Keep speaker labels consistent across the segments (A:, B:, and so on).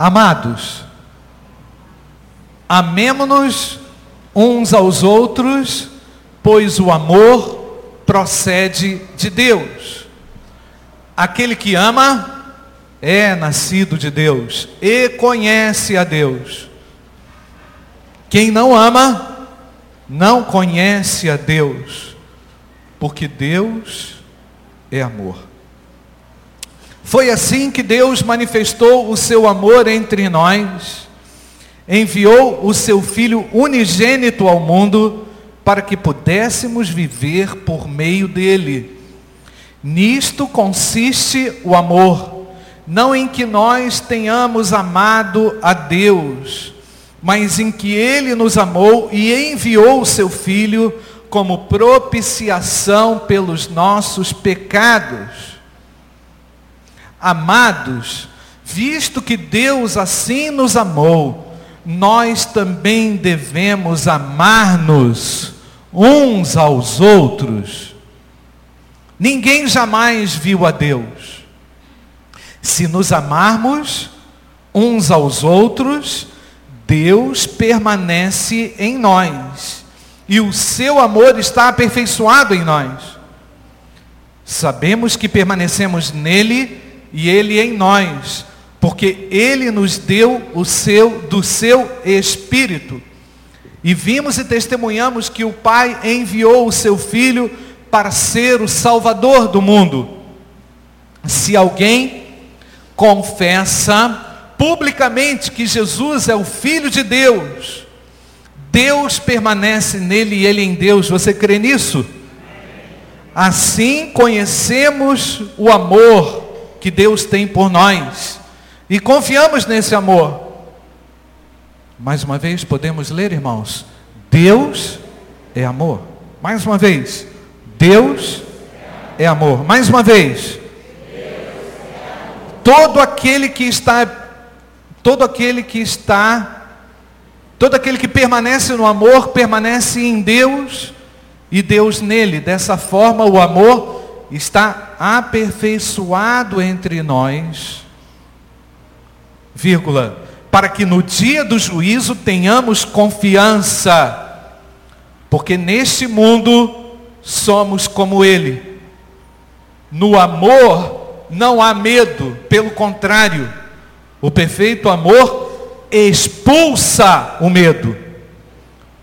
A: Amados, amemo-nos uns aos outros, pois o amor procede de Deus. Aquele que ama é nascido de Deus e conhece a Deus. Quem não ama, não conhece a Deus, porque Deus é amor. Foi assim que Deus manifestou o seu amor entre nós enviou o seu Filho unigênito ao mundo para que pudéssemos viver por meio dele. Nisto consiste o amor, não em que nós tenhamos amado a Deus, mas em que ele nos amou e enviou o seu Filho como propiciação pelos nossos pecados. Amados, visto que Deus assim nos amou, nós também devemos amar-nos uns aos outros. Ninguém jamais viu a Deus. Se nos amarmos uns aos outros, Deus permanece em nós. E o seu amor está aperfeiçoado em nós. Sabemos que permanecemos nele e ele em nós porque ele nos deu o seu do seu espírito. E vimos e testemunhamos que o Pai enviou o seu filho para ser o salvador do mundo. Se alguém confessa publicamente que Jesus é o filho de Deus, Deus permanece nele e ele em Deus. Você crê nisso? Assim conhecemos o amor que Deus tem por nós. E confiamos nesse amor. Mais uma vez, podemos ler, irmãos? Deus é amor. Mais uma vez, Deus é amor. Mais uma vez, todo aquele que está, todo aquele que está, todo aquele que permanece no amor, permanece em Deus e Deus nele. Dessa forma, o amor está aperfeiçoado entre nós vírgula, para que no dia do juízo tenhamos confiança, porque neste mundo somos como Ele. No amor não há medo, pelo contrário, o perfeito amor expulsa o medo,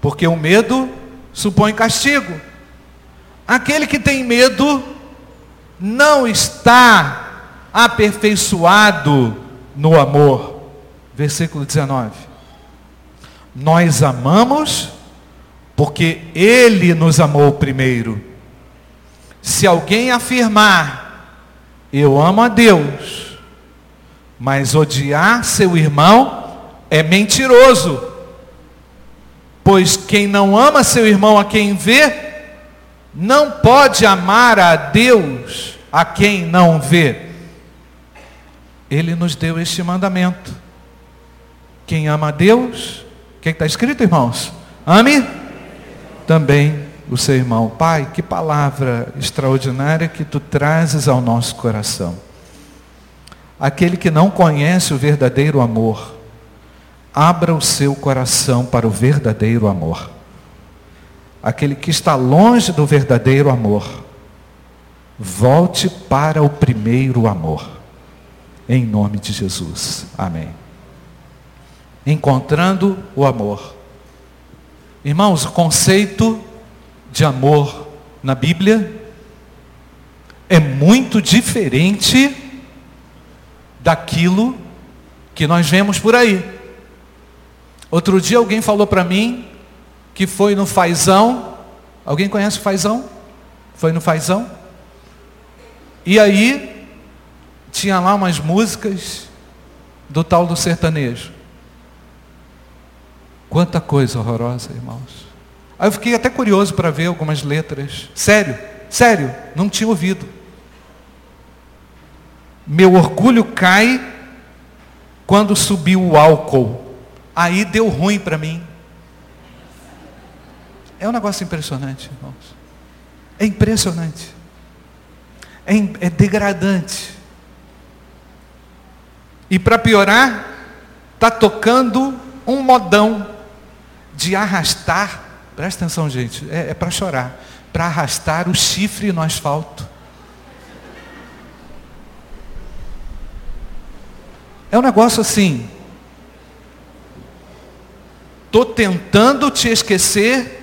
A: porque o medo supõe castigo. Aquele que tem medo não está aperfeiçoado no amor. Versículo 19. Nós amamos porque Ele nos amou primeiro. Se alguém afirmar, eu amo a Deus, mas odiar seu irmão é mentiroso. Pois quem não ama seu irmão a quem vê, não pode amar a Deus a quem não vê. Ele nos deu este mandamento. Quem ama a Deus, o que está escrito, irmãos? Ame também o seu irmão. Pai, que palavra extraordinária que tu trazes ao nosso coração. Aquele que não conhece o verdadeiro amor, abra o seu coração para o verdadeiro amor. Aquele que está longe do verdadeiro amor, volte para o primeiro amor em nome de Jesus. Amém. Encontrando o amor. Irmãos, o conceito de amor na Bíblia é muito diferente daquilo que nós vemos por aí. Outro dia alguém falou para mim que foi no Fazão. Alguém conhece o Fazão? Foi no Fazão? E aí tinha lá umas músicas do tal do sertanejo. Quanta coisa horrorosa, irmãos. Aí eu fiquei até curioso para ver algumas letras. Sério, sério, não tinha ouvido. Meu orgulho cai quando subiu o álcool. Aí deu ruim para mim. É um negócio impressionante, irmãos. É impressionante. É, é degradante. E para piorar, está tocando um modão de arrastar, presta atenção, gente, é, é para chorar, para arrastar o chifre no asfalto. É um negócio assim. Estou tentando te esquecer,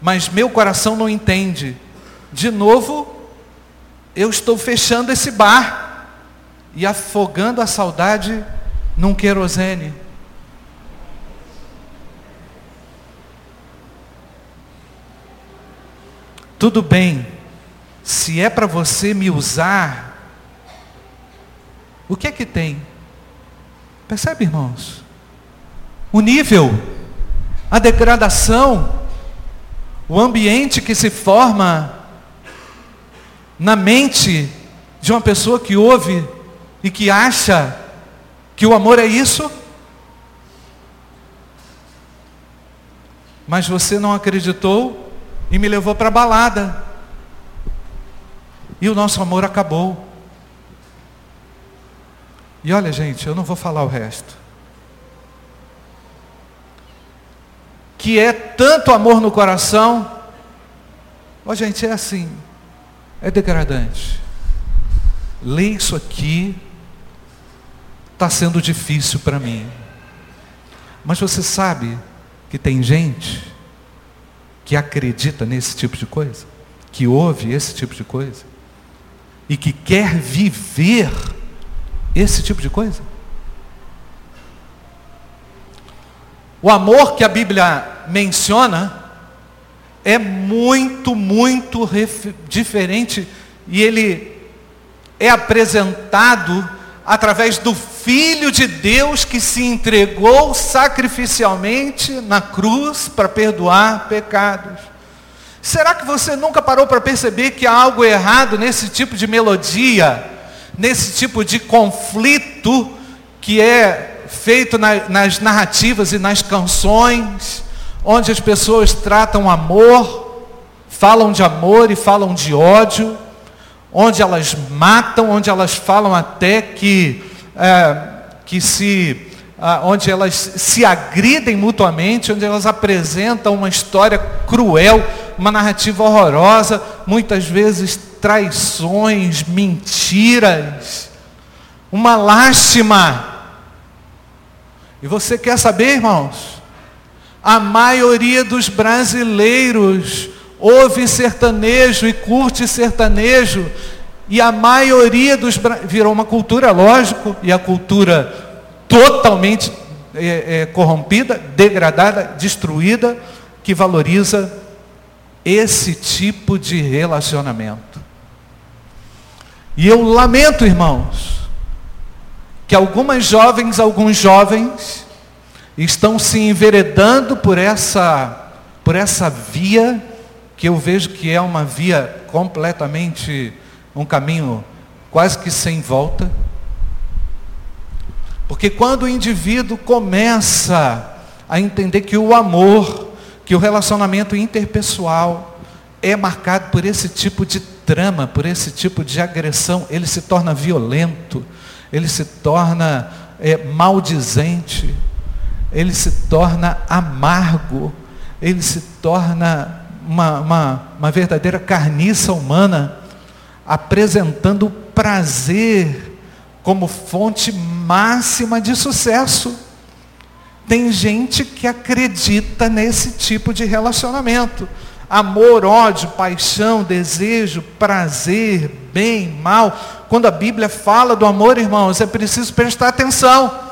A: mas meu coração não entende. De novo, eu estou fechando esse bar e afogando a saudade num querosene. Tudo bem, se é para você me usar, o que é que tem? Percebe, irmãos? O nível, a degradação, o ambiente que se forma na mente de uma pessoa que ouve e que acha que o amor é isso? Mas você não acreditou e me levou para a balada. E o nosso amor acabou. E olha, gente, eu não vou falar o resto. Que é tanto amor no coração. Ó, gente, é assim. É degradante. Ler isso aqui está sendo difícil para mim. Mas você sabe que tem gente que acredita nesse tipo de coisa, que ouve esse tipo de coisa, e que quer viver esse tipo de coisa? O amor que a Bíblia menciona é muito, muito diferente e ele é apresentado através do Filho de Deus que se entregou sacrificialmente na cruz para perdoar pecados. Será que você nunca parou para perceber que há algo errado nesse tipo de melodia, nesse tipo de conflito que é feito na, nas narrativas e nas canções, onde as pessoas tratam amor, falam de amor e falam de ódio? onde elas matam, onde elas falam até que, é, que se, onde elas se agridem mutuamente, onde elas apresentam uma história cruel, uma narrativa horrorosa, muitas vezes traições, mentiras, uma lástima. E você quer saber, irmãos? A maioria dos brasileiros ouve sertanejo e curte sertanejo, e a maioria dos virou uma cultura, lógico, e a cultura totalmente é, é, corrompida, degradada, destruída, que valoriza esse tipo de relacionamento. E eu lamento, irmãos, que algumas jovens, alguns jovens, estão se enveredando por essa, por essa via que eu vejo que é uma via completamente, um caminho quase que sem volta. Porque quando o indivíduo começa a entender que o amor, que o relacionamento interpessoal é marcado por esse tipo de trama, por esse tipo de agressão, ele se torna violento, ele se torna é, maldizente, ele se torna amargo, ele se torna uma, uma, uma verdadeira carniça humana, apresentando o prazer como fonte máxima de sucesso. Tem gente que acredita nesse tipo de relacionamento. Amor, ódio, paixão, desejo, prazer, bem, mal. Quando a Bíblia fala do amor, irmãos, é preciso prestar atenção.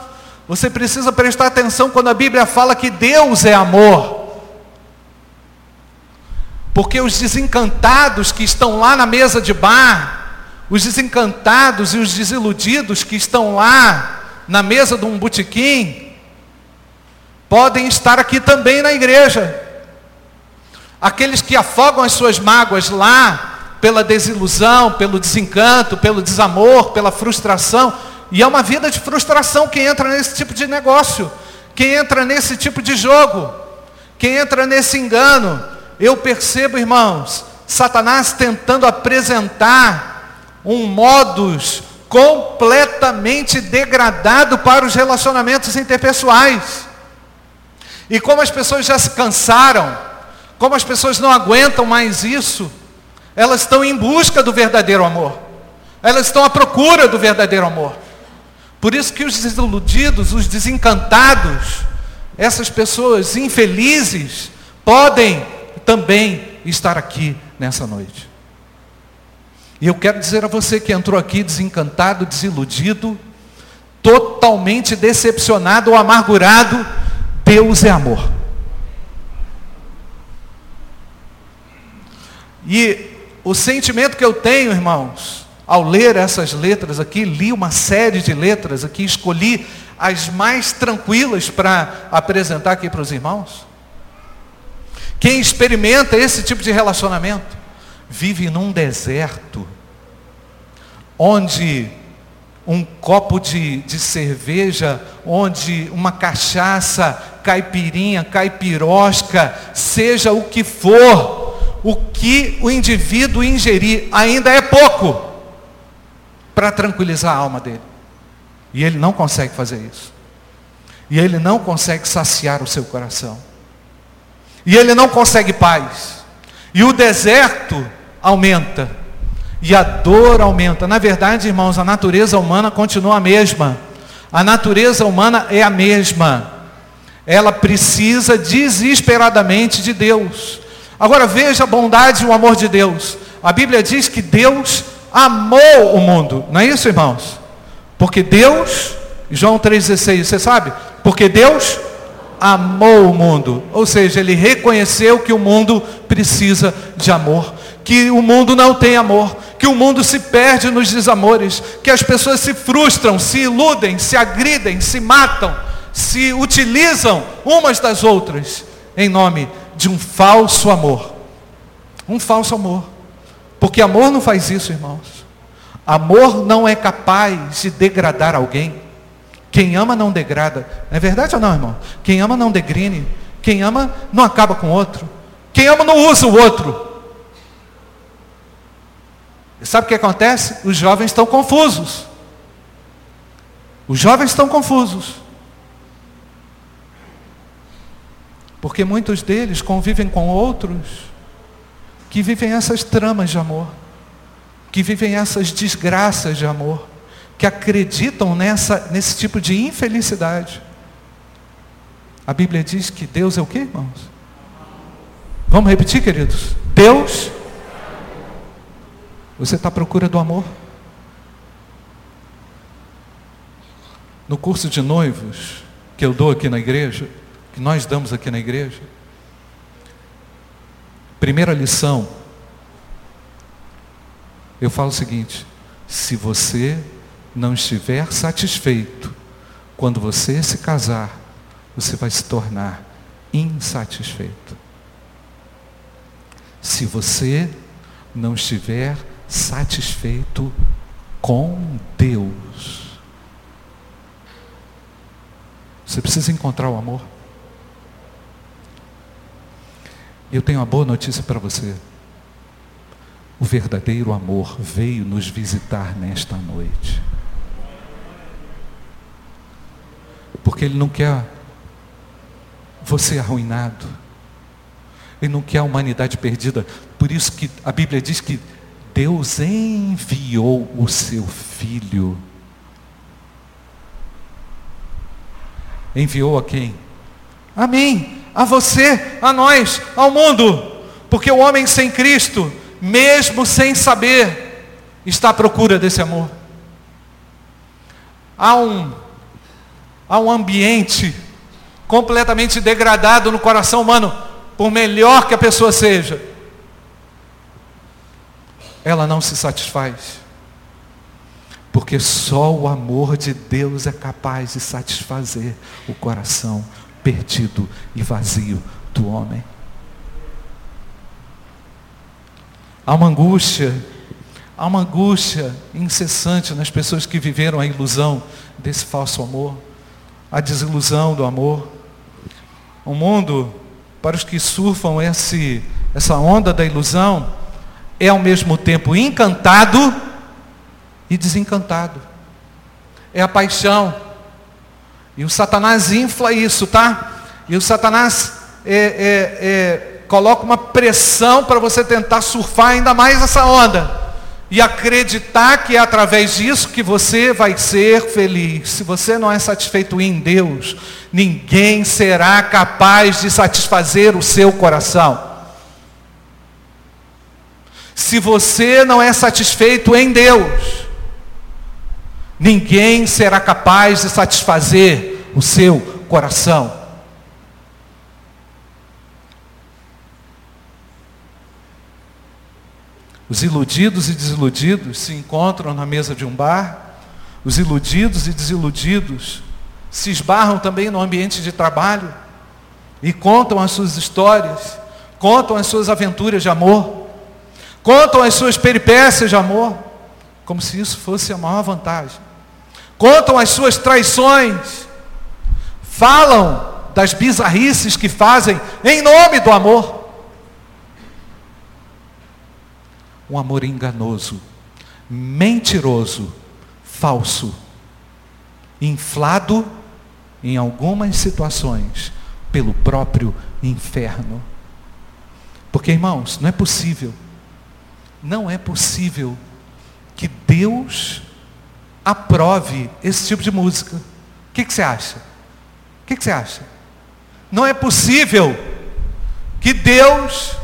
A: Você precisa prestar atenção quando a Bíblia fala que Deus é amor. Porque os desencantados que estão lá na mesa de bar, os desencantados e os desiludidos que estão lá na mesa de um botequim, podem estar aqui também na igreja. Aqueles que afogam as suas mágoas lá, pela desilusão, pelo desencanto, pelo desamor, pela frustração, e é uma vida de frustração quem entra nesse tipo de negócio, quem entra nesse tipo de jogo, quem entra nesse engano, eu percebo, irmãos, Satanás tentando apresentar um modus completamente degradado para os relacionamentos interpessoais. E como as pessoas já se cansaram, como as pessoas não aguentam mais isso, elas estão em busca do verdadeiro amor. Elas estão à procura do verdadeiro amor. Por isso que os desiludidos, os desencantados, essas pessoas infelizes, podem também estar aqui nessa noite. E eu quero dizer a você que entrou aqui desencantado, desiludido, totalmente decepcionado ou amargurado, Deus é amor. E o sentimento que eu tenho, irmãos, ao ler essas letras aqui, li uma série de letras aqui, escolhi as mais tranquilas para apresentar aqui para os irmãos. Quem experimenta esse tipo de relacionamento vive num deserto onde um copo de, de cerveja, onde uma cachaça, caipirinha, caipirosca, seja o que for, o que o indivíduo ingerir ainda é pouco para tranquilizar a alma dele. E ele não consegue fazer isso. E ele não consegue saciar o seu coração. E ele não consegue paz. E o deserto aumenta. E a dor aumenta. Na verdade, irmãos, a natureza humana continua a mesma. A natureza humana é a mesma. Ela precisa desesperadamente de Deus. Agora veja a bondade e o amor de Deus. A Bíblia diz que Deus amou o mundo. Não é isso, irmãos? Porque Deus, João 3,16, você sabe? Porque Deus amou o mundo. Ou seja, ele reconheceu que o mundo precisa de amor. Que o mundo não tem amor. Que o mundo se perde nos desamores. Que as pessoas se frustram, se iludem, se agridem, se matam, se utilizam umas das outras em nome de um falso amor. Um falso amor. Porque amor não faz isso, irmãos. Amor não é capaz de degradar alguém. Quem ama não degrada. É verdade ou não, irmão? Quem ama não degrine. Quem ama não acaba com o outro. Quem ama não usa o outro. E sabe o que acontece? Os jovens estão confusos. Os jovens estão confusos. Porque muitos deles convivem com outros que vivem essas tramas de amor, que vivem essas desgraças de amor, que acreditam nessa, nesse tipo de infelicidade. A Bíblia diz que Deus é o que, irmãos? Vamos repetir, queridos? Deus. Você está à procura do amor? No curso de noivos que eu dou aqui na igreja, que nós damos aqui na igreja, Primeira lição, eu falo o seguinte: se você não estiver satisfeito quando você se casar, você vai se tornar insatisfeito. Se você não estiver satisfeito com Deus, você precisa encontrar o amor. Eu tenho uma boa notícia para você. O verdadeiro amor veio nos visitar nesta noite. Porque Ele não quer você arruinado. Ele não quer a humanidade perdida. Por isso que a Bíblia diz que Deus enviou o seu Filho. Enviou a quem? A mim a você, a nós, ao mundo. Porque o homem sem Cristo, mesmo sem saber, está à procura desse amor. Há um, há um ambiente completamente degradado no coração humano, por melhor que a pessoa seja, ela não se satisfaz. Porque só o amor de Deus é capaz de satisfazer o coração perdido e vazio do homem. Há uma angústia, há uma angústia incessante nas pessoas que viveram a ilusão desse falso amor, a desilusão do amor. O mundo, para os que surfam esse, essa onda da ilusão, é ao mesmo tempo encantado e desencantado. É a paixão. E o Satanás infla isso, tá? E o Satanás é, é, é, coloca uma pressão para você tentar surfar ainda mais essa onda. E acreditar que é através disso que você vai ser feliz. Se você não é satisfeito em Deus, ninguém será capaz de satisfazer o seu coração. Se você não é satisfeito em Deus, ninguém será capaz de satisfazer o seu coração. Os iludidos e desiludidos se encontram na mesa de um bar, os iludidos e desiludidos se esbarram também no ambiente de trabalho e contam as suas histórias, contam as suas aventuras de amor, contam as suas peripécias de amor, como se isso fosse a maior vantagem. Contam as suas traições, falam das bizarrices que fazem em nome do amor. um amor enganoso, mentiroso, falso, inflado em algumas situações pelo próprio inferno. Porque, irmãos, não é possível, não é possível que Deus aprove esse tipo de música. O que, que você acha? O que, que você acha? Não é possível que Deus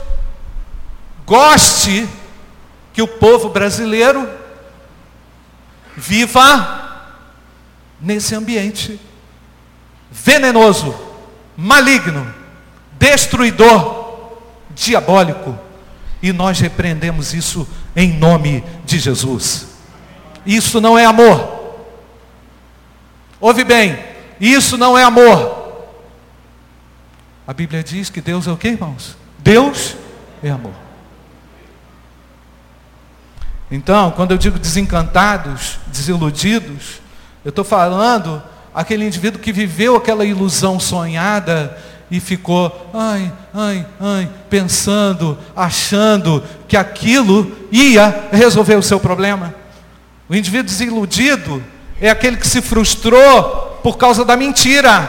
A: goste que o povo brasileiro viva nesse ambiente venenoso, maligno, destruidor, diabólico. E nós repreendemos isso em nome de Jesus. Isso não é amor. Ouve bem, isso não é amor. A Bíblia diz que Deus é o que, irmãos? Deus é amor. Então, quando eu digo desencantados, desiludidos, eu estou falando aquele indivíduo que viveu aquela ilusão sonhada e ficou, ai, ai, ai, pensando, achando que aquilo ia resolver o seu problema. O indivíduo desiludido é aquele que se frustrou por causa da mentira,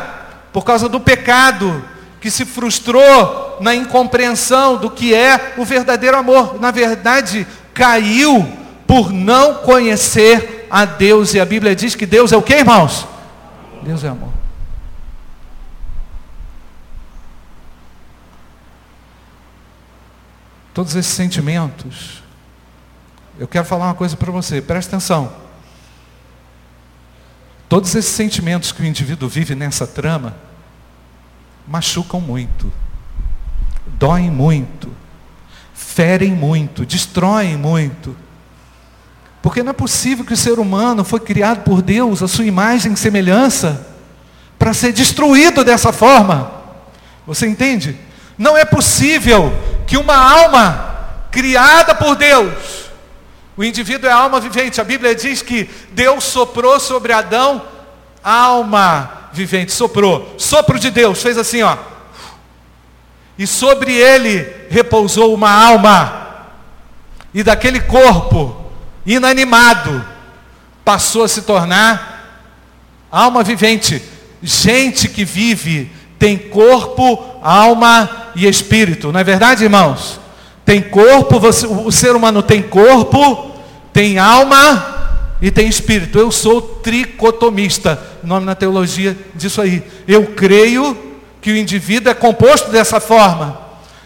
A: por causa do pecado, que se frustrou na incompreensão do que é o verdadeiro amor. Na verdade, caiu por não conhecer a Deus. E a Bíblia diz que Deus é o que, irmãos? Deus é amor. Todos esses sentimentos, eu quero falar uma coisa para você, presta atenção. Todos esses sentimentos que o indivíduo vive nessa trama machucam muito, doem muito, ferem muito, destroem muito. Porque não é possível que o ser humano foi criado por Deus, a sua imagem e semelhança, para ser destruído dessa forma. Você entende? Não é possível que uma alma criada por Deus, o indivíduo é alma vivente. A Bíblia diz que Deus soprou sobre Adão alma vivente, soprou, sopro de Deus, fez assim, ó. E sobre ele repousou uma alma. E daquele corpo inanimado passou a se tornar alma vivente. Gente que vive tem corpo, alma e espírito. Não é verdade, irmãos? Tem corpo, você, o ser humano tem corpo, tem alma e tem espírito. Eu sou tricotomista, nome na teologia disso aí. Eu creio que o indivíduo é composto dessa forma.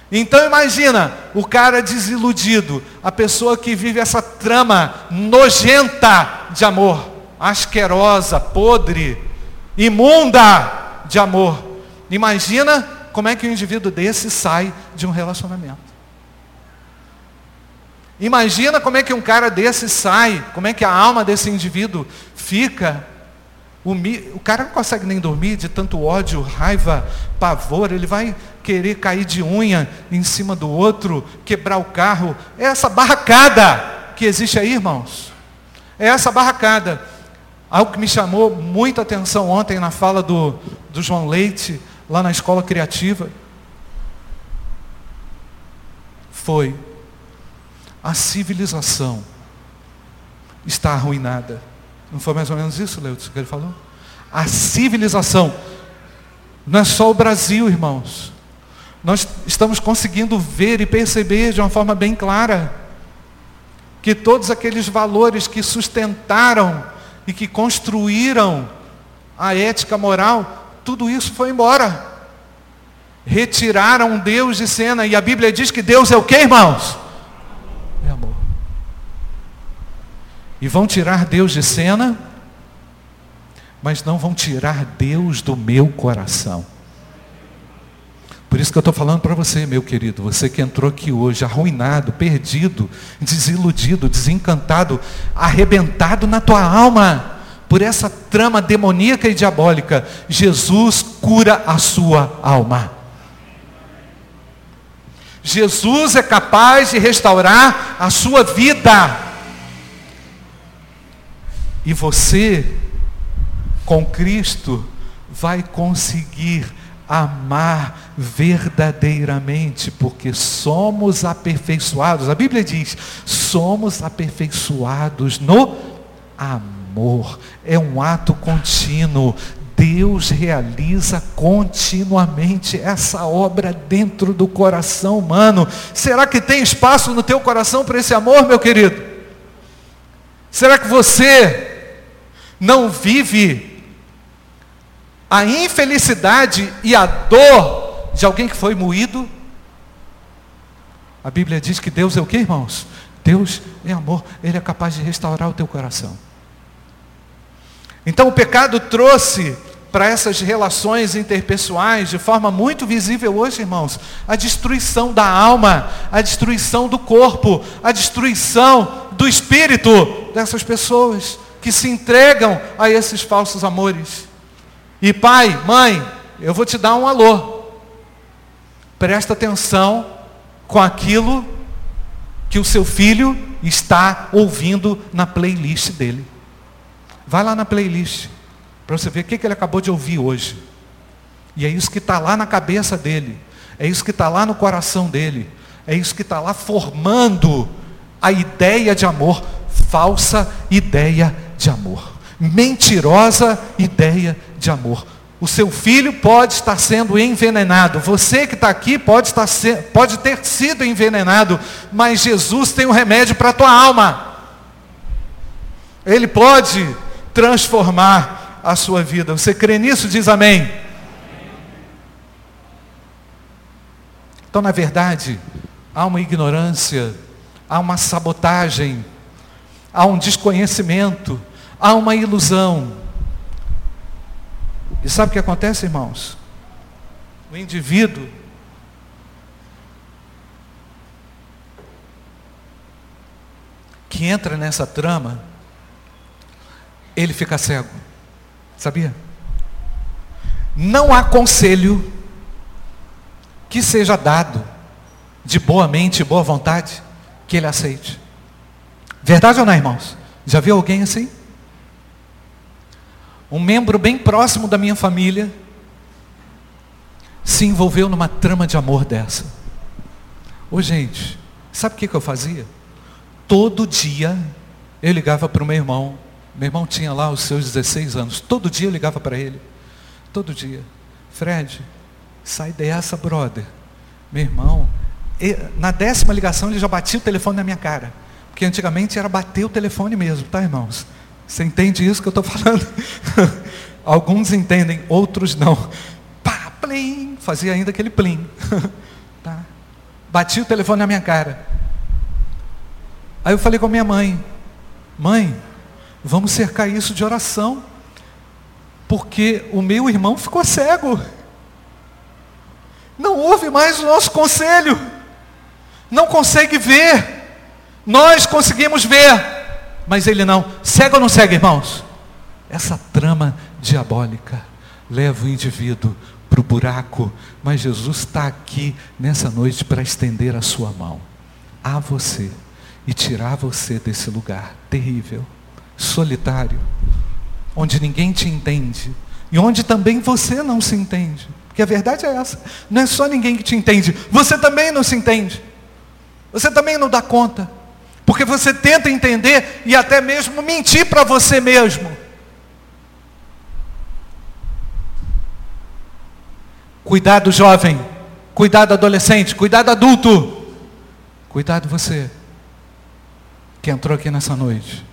A: Então imagina o cara desiludido, a pessoa que vive essa trama nojenta de amor, asquerosa, podre, imunda de amor. Imagina como é que um indivíduo desse sai de um relacionamento. Imagina como é que um cara desse sai, como é que a alma desse indivíduo fica o, cara não consegue nem dormir de tanto ódio, raiva, pavor. Ele vai querer cair de unha em cima do outro, quebrar o carro. É essa barracada que existe aí, irmãos. É essa barracada. Algo que me chamou muita atenção ontem na fala do, do João Leite, lá na escola criativa, foi a civilização está arruinada. Não foi mais ou menos isso, Leandro, que ele falou? A civilização. Não é só o Brasil, irmãos. Nós estamos conseguindo ver e perceber de uma forma bem clara que todos aqueles valores que sustentaram e que construíram a ética moral, tudo isso foi embora. Retiraram Deus de cena. E a Bíblia diz que Deus é o que, irmãos? É amor. E vão tirar Deus de cena, mas não vão tirar Deus do meu coração. Por isso que eu estou falando para você, meu querido, você que entrou aqui hoje arruinado, perdido, desiludido, desencantado, arrebentado na tua alma por essa trama demoníaca e diabólica, Jesus cura a sua alma. Jesus é capaz de restaurar a sua vida. E você, com Cristo, vai conseguir amar verdadeiramente, porque somos aperfeiçoados. A Bíblia diz: somos aperfeiçoados no amor. É um ato contínuo. Deus realiza continuamente essa obra dentro do coração humano. Será que tem espaço no teu coração para esse amor, meu querido? Será que você não vive a infelicidade e a dor de alguém que foi moído? A Bíblia diz que Deus é o que, irmãos? Deus é amor, Ele é capaz de restaurar o teu coração. Então o pecado trouxe para essas relações interpessoais, de forma muito visível hoje, irmãos, a destruição da alma, a destruição do corpo, a destruição do espírito dessas pessoas que se entregam a esses falsos amores. E pai, mãe, eu vou te dar um alô. Presta atenção com aquilo que o seu filho está ouvindo na playlist dele. Vai lá na playlist, para você ver o que, ele acabou de ouvir hoje. E é isso que está lá na cabeça dele, é isso que está lá no coração dele, é isso que está lá formando a ideia de amor, falsa ideia de amor, mentirosa ideia de amor. O seu filho pode estar sendo envenenado. Você que está aqui pode, estar se, pode ter sido envenenado, mas Jesus tem um remédio para a tua alma. Ele pode transformar a sua vida. Você crê nisso? Diz amém. Então, na verdade, há uma ignorância, há uma sabotagem, há um desconhecimento, há uma ilusão. E sabe o que acontece, irmãos? O indivíduo que entra nessa trama, ele fica cego. Sabia? Não há conselho que seja dado de boa mente e boa vontade que ele aceite. Verdade ou não, irmãos? Já viu alguém assim? Um membro bem próximo da minha família se envolveu numa trama de amor dessa. Ô gente, sabe o que, que eu fazia? Todo dia eu ligava para o meu irmão meu irmão tinha lá os seus 16 anos. Todo dia eu ligava para ele. Todo dia. Fred, sai dessa, brother. Meu irmão, na décima ligação ele já batia o telefone na minha cara. Porque antigamente era bater o telefone mesmo, tá, irmãos? Você entende isso que eu estou falando? Alguns entendem, outros não. Pá, plim, fazia ainda aquele plim. tá? Batia o telefone na minha cara. Aí eu falei com a minha mãe: Mãe, Vamos cercar isso de oração, porque o meu irmão ficou cego. Não ouve mais o nosso conselho, não consegue ver. Nós conseguimos ver, mas ele não. Cego ou não cego, irmãos? Essa trama diabólica leva o indivíduo para o buraco, mas Jesus está aqui nessa noite para estender a sua mão a você e tirar você desse lugar terrível solitário, onde ninguém te entende e onde também você não se entende. Porque a verdade é essa: não é só ninguém que te entende, você também não se entende, você também não dá conta. Porque você tenta entender e até mesmo mentir para você mesmo. Cuidado, jovem. Cuidado, adolescente. Cuidado, adulto. Cuidado, você que entrou aqui nessa noite,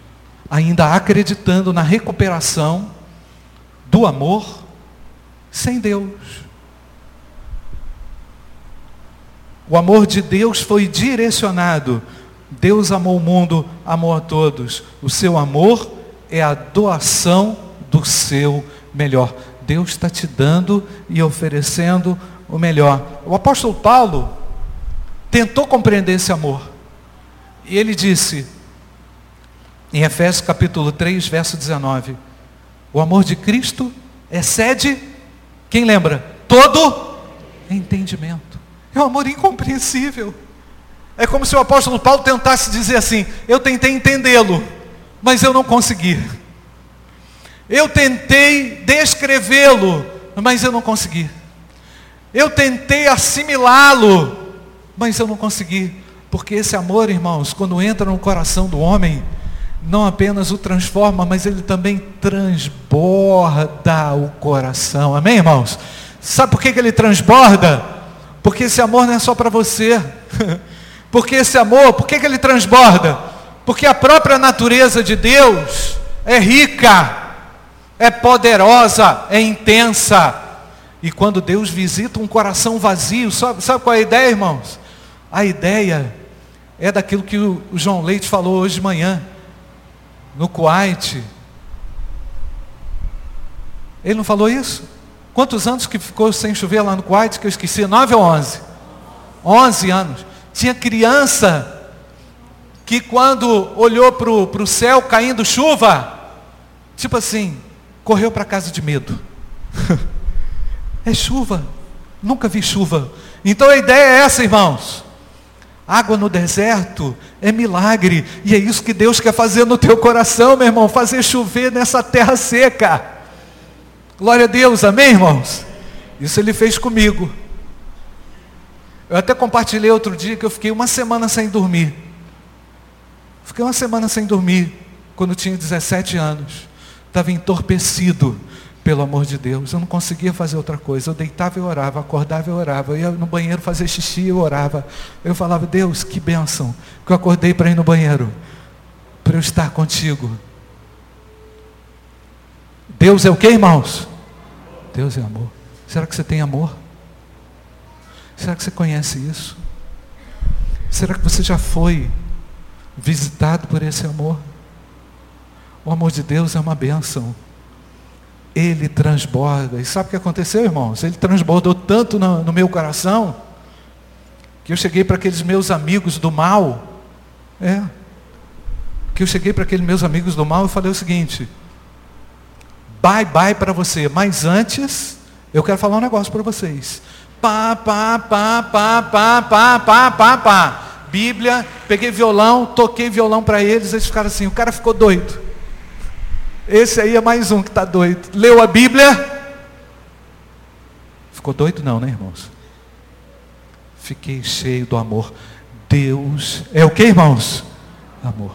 A: ainda acreditando na recuperação do amor sem Deus. O amor de Deus foi direcionado. Deus amou o mundo, amou a todos. O seu amor é a doação do seu melhor. Deus está te dando e oferecendo o melhor. O apóstolo Paulo tentou compreender esse amor. E ele disse, em Efésios capítulo 3, verso 19: O amor de Cristo excede, quem lembra? Todo entendimento. É um amor incompreensível. É como se o apóstolo Paulo tentasse dizer assim: Eu tentei entendê-lo, mas eu não consegui. Eu tentei descrevê-lo, mas eu não consegui. Eu tentei assimilá-lo, mas eu não consegui. Porque esse amor, irmãos, quando entra no coração do homem, não apenas o transforma, mas ele também transborda o coração. Amém, irmãos? Sabe por que, ele transborda? Porque esse amor não é só para você. Porque esse amor, por que, que ele transborda? Porque a própria natureza de Deus é rica, é poderosa, é intensa. E quando Deus visita um coração vazio, sabe, sabe qual é a ideia, irmãos? A ideia é daquilo que o João Leite falou hoje de manhã no Kuwait. Ele não falou isso? Quantos anos que ficou sem chover lá no Kuwait, que eu esqueci? Nove ou onze? Onze anos. Tinha criança que quando olhou para o céu caindo chuva, tipo assim, correu para casa de medo. é chuva. Nunca vi chuva. Então a ideia é essa, irmãos. Água no deserto é milagre. E é isso que Deus quer fazer no teu coração, meu irmão. Fazer chover nessa terra seca. Glória a Deus, amém, irmãos? Isso Ele fez comigo. Eu até compartilhei outro dia que eu fiquei uma semana sem dormir. Fiquei uma semana sem dormir quando tinha 17 anos. Estava entorpecido pelo amor de Deus. Eu não conseguia fazer outra coisa. Eu deitava e orava, acordava e orava. Eu ia no banheiro fazer xixi e orava. Eu falava, Deus, que bênção, que eu acordei para ir no banheiro, para eu estar contigo. Deus é o que, irmãos? Deus é amor. Será que você tem amor? Será que você conhece isso? Será que você já foi visitado por esse amor? O amor de Deus é uma bênção ele transborda. E sabe o que aconteceu, irmãos? Ele transbordou tanto no, no meu coração, que eu cheguei para aqueles meus amigos do mal. É. Que eu cheguei para aqueles meus amigos do mal e falei o seguinte: bye bye para você, mas antes, eu quero falar um negócio para vocês. Pá, pá, pá, pá, pá, pá, pá, pá, pá. Bíblia, peguei violão, toquei violão para eles, eles ficaram assim, o cara ficou doido. Esse aí é mais um que está doido. Leu a Bíblia? Ficou doido não, né, irmãos? Fiquei cheio do amor. Deus é o que, irmãos? Amor.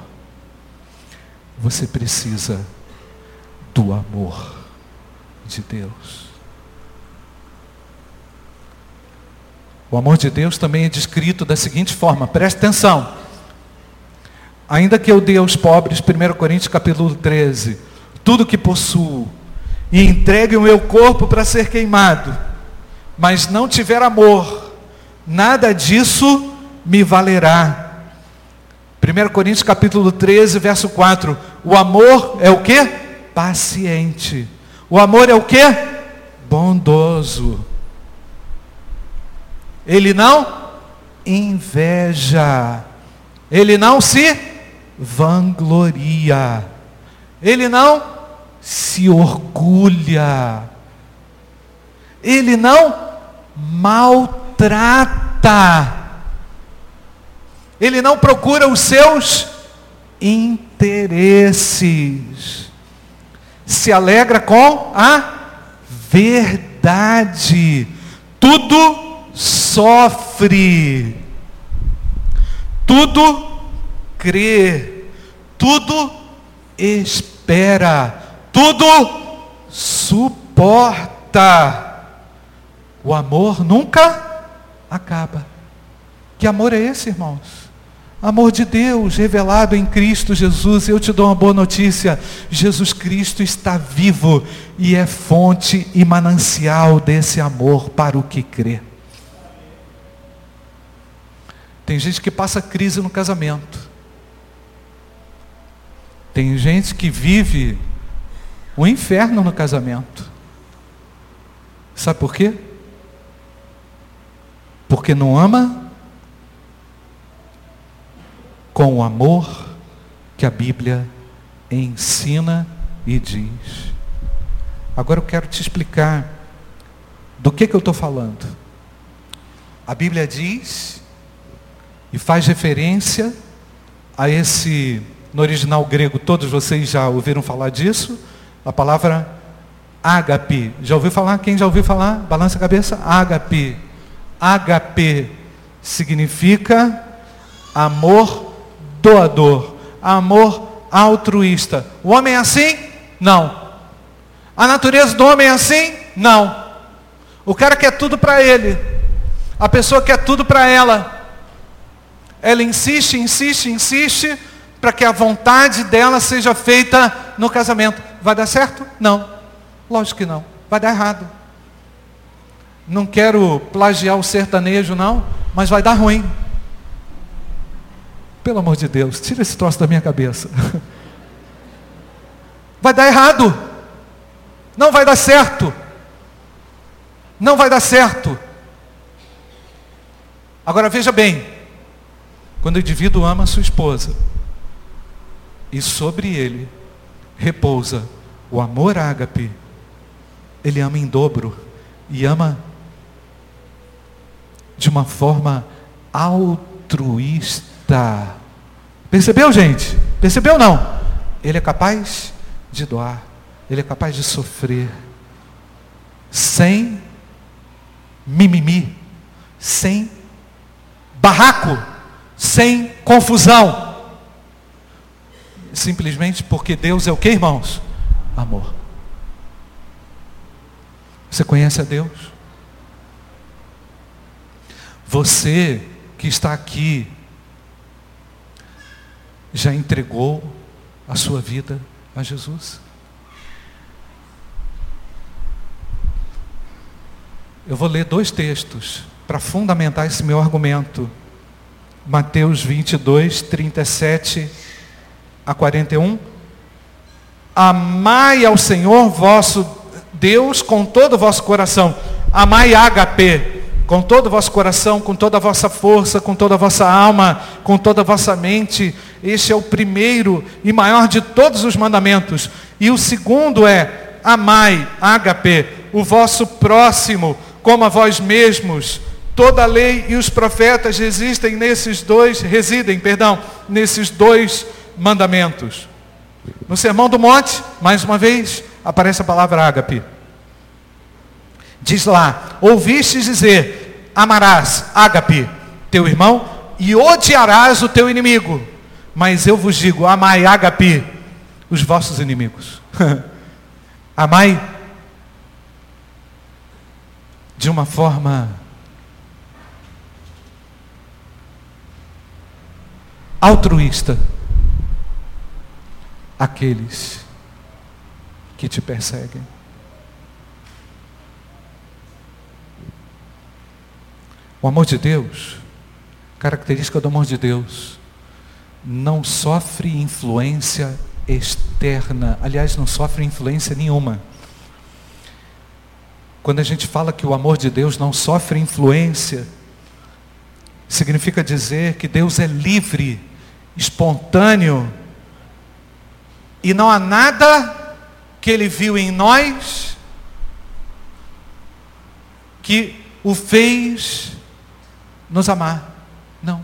A: Você precisa do amor de Deus. O amor de Deus também é descrito da seguinte forma, preste atenção. Ainda que eu dê aos pobres, 1 Coríntios capítulo 13, tudo que possuo e entregue o meu corpo para ser queimado, mas não tiver amor, nada disso me valerá. 1 Coríntios capítulo 13, verso 4. O amor é o que? Paciente. O amor é o que? Bondoso. Ele não inveja. Ele não se vangloria. Ele não se orgulha. Ele não maltrata. Ele não procura os seus interesses. Se alegra com a verdade. Tudo sofre. Tudo crê, tudo espera, tudo suporta. O amor nunca acaba. Que amor é esse, irmãos? Amor de Deus revelado em Cristo Jesus. Eu te dou uma boa notícia: Jesus Cristo está vivo e é fonte e manancial desse amor para o que crê. Tem gente que passa crise no casamento. Tem gente que vive o inferno no casamento. Sabe por quê? Porque não ama com o amor que a Bíblia ensina e diz. Agora eu quero te explicar do que, que eu estou falando. A Bíblia diz e faz referência a esse, no original grego, todos vocês já ouviram falar disso, a palavra ágape. Já ouviu falar? Quem já ouviu falar? Balança a cabeça. Ágape. Ágape significa amor doador, amor altruísta. O homem é assim? Não. A natureza do homem é assim? Não. O cara quer tudo para ele. A pessoa quer tudo para ela. Ela insiste, insiste, insiste para que a vontade dela seja feita no casamento. Vai dar certo? Não. Lógico que não. Vai dar errado. Não quero plagiar o sertanejo, não, mas vai dar ruim. Pelo amor de Deus, tira esse troço da minha cabeça. Vai dar errado. Não vai dar certo. Não vai dar certo. Agora veja bem, quando o indivíduo ama a sua esposa, e sobre ele repousa o amor ágape, ele ama em dobro e ama de uma forma altruísta. Percebeu, gente? Percebeu não? Ele é capaz de doar. Ele é capaz de sofrer. Sem mimimi. Sem barraco. Sem confusão. Simplesmente porque Deus é o que, irmãos? Amor. Você conhece a Deus? Você que está aqui já entregou a sua vida a Jesus? Eu vou ler dois textos para fundamentar esse meu argumento. Mateus 22, 37 a 41. Amai ao Senhor vosso Deus com todo o vosso coração. Amai HP, com todo o vosso coração, com toda a vossa força, com toda a vossa alma, com toda a vossa mente. Este é o primeiro e maior de todos os mandamentos. E o segundo é: amai, ágape, o vosso próximo, como a vós mesmos. Toda a lei e os profetas nesses dois, residem, perdão, nesses dois mandamentos. No Sermão do Monte, mais uma vez, aparece a palavra ágape. Diz lá: Ouvistes dizer: Amarás, ágape, teu irmão, e odiarás o teu inimigo. Mas eu vos digo: Amai, ágape, os vossos inimigos. Amai de uma forma altruísta aqueles que te perseguem. O amor de Deus, característica do amor de Deus, não sofre influência externa, aliás, não sofre influência nenhuma. Quando a gente fala que o amor de Deus não sofre influência, significa dizer que Deus é livre, espontâneo, e não há nada que Ele viu em nós que o fez nos amar. Não.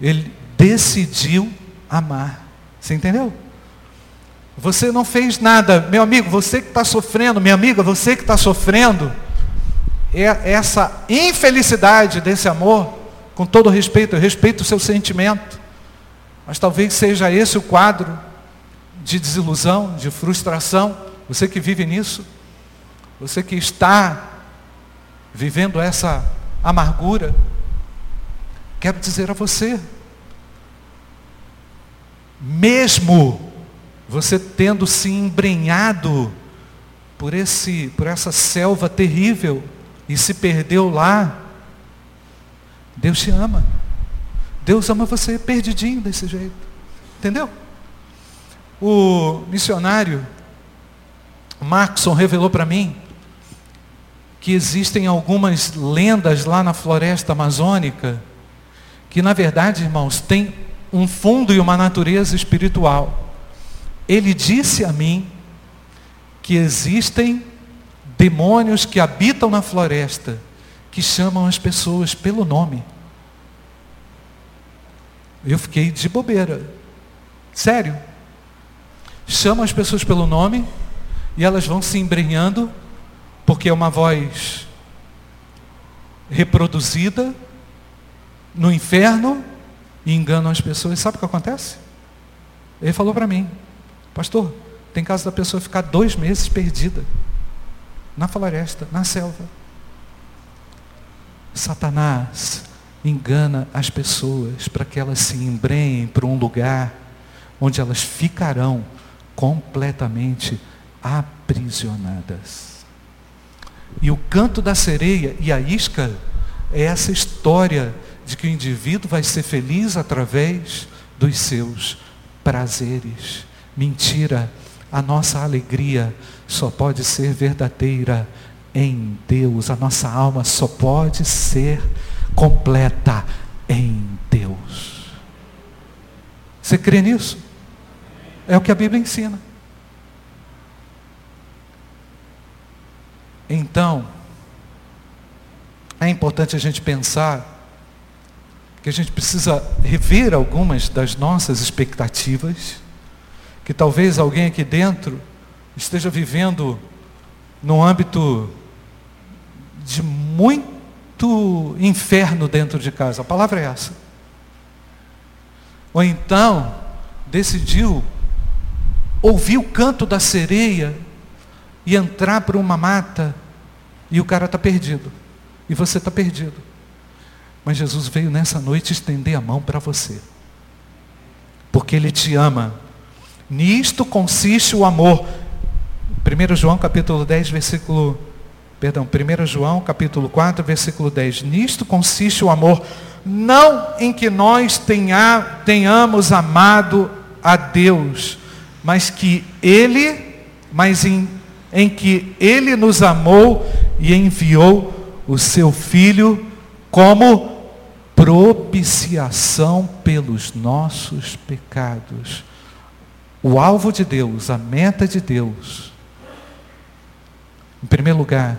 A: Ele decidiu amar. Você entendeu? Você não fez nada, meu amigo, você que está sofrendo, minha amiga, você que está sofrendo, é essa infelicidade desse amor, com todo respeito, eu respeito o seu sentimento, Mas talvez seja esse o quadro de desilusão, de frustração. Você que vive nisso, você que está vivendo essa amargura, quero dizer a você, mesmo você tendo se embrenhado por esse por essa selva terrível e se perdeu lá, Deus te ama. Deus ama você perdidinho desse jeito. Entendeu? O missionário Maxson revelou para mim que existem algumas lendas lá na floresta amazônica que na verdade, irmãos, tem um fundo e uma natureza espiritual. Ele disse a mim que existem demônios que habitam na floresta que chamam as pessoas pelo nome. Eu fiquei de bobeira. Sério. Chamam as pessoas pelo nome e elas vão se embrenhando porque é uma voz reproduzida no inferno e enganam as pessoas. Sabe o que acontece? Ele falou para mim, pastor, tem caso da pessoa ficar dois meses perdida na floresta, na selva. Satanás engana as pessoas para que elas se embrenhem para um lugar onde elas ficarão completamente aprisionadas. E o canto da sereia e a isca é essa história de que o indivíduo vai ser feliz através dos seus prazeres. Mentira, a nossa alegria só pode ser verdadeira em Deus, a nossa alma só pode ser completa em Deus. Você crê nisso? É o que a Bíblia ensina. Então, é importante a gente pensar que a gente precisa rever algumas das nossas expectativas, que talvez alguém aqui dentro esteja vivendo no âmbito de muito inferno dentro de casa. A palavra é essa. Ou então decidiu ouvir o canto da sereia e entrar por uma mata e o cara está perdido. E você está perdido. Mas Jesus veio nessa noite estender a mão para você. Porque Ele te ama. Nisto consiste o amor. 1 João capítulo 10, versículo. Perdão, 1 João capítulo 4, versículo 10. Nisto consiste o amor, não em que nós tenha, tenhamos amado a Deus, mas que Ele, mas em, em que Ele nos amou e enviou o seu Filho como propiciação pelos nossos pecados. O alvo de Deus, a meta de Deus, em primeiro lugar,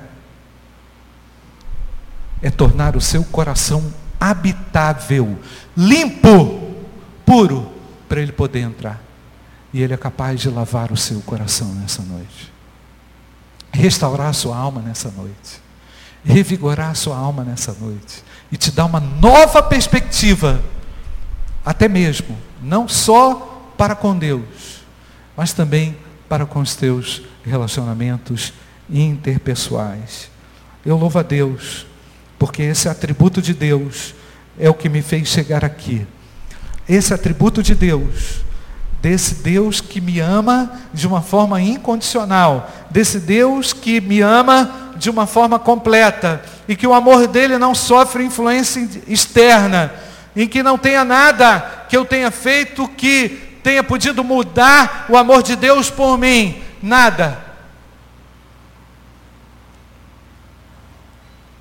A: é tornar o seu coração habitável, limpo, puro, para ele poder entrar. E ele é capaz de lavar o seu coração nessa noite, restaurar a sua alma nessa noite, revigorar a sua alma nessa noite e te dá uma nova perspectiva, até mesmo, não só para com Deus, mas também para com os teus relacionamentos interpessoais. Eu louvo a Deus, porque esse atributo de Deus é o que me fez chegar aqui. Esse atributo de Deus, desse Deus que me ama de uma forma incondicional, desse Deus que me ama de uma forma completa e que o amor dele não sofre influência externa, em que não tenha nada que eu tenha feito que tenha podido mudar o amor de Deus por mim, nada.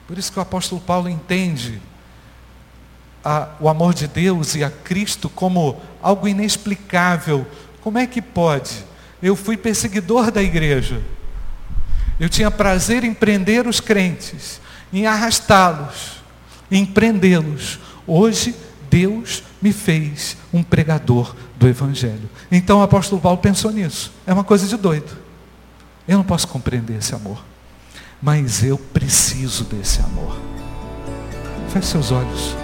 A: Por isso que o apóstolo Paulo entende a, o amor de Deus e a Cristo como algo inexplicável. Como é que pode? Eu fui perseguidor da igreja. Eu tinha prazer em prender os crentes, em arrastá-los, em prendê-los. Hoje, Deus me fez um pregador do Evangelho. Então o apóstolo Paulo pensou nisso. É uma coisa de doido. Eu não posso compreender esse amor. Mas eu preciso desse amor. Feche seus olhos.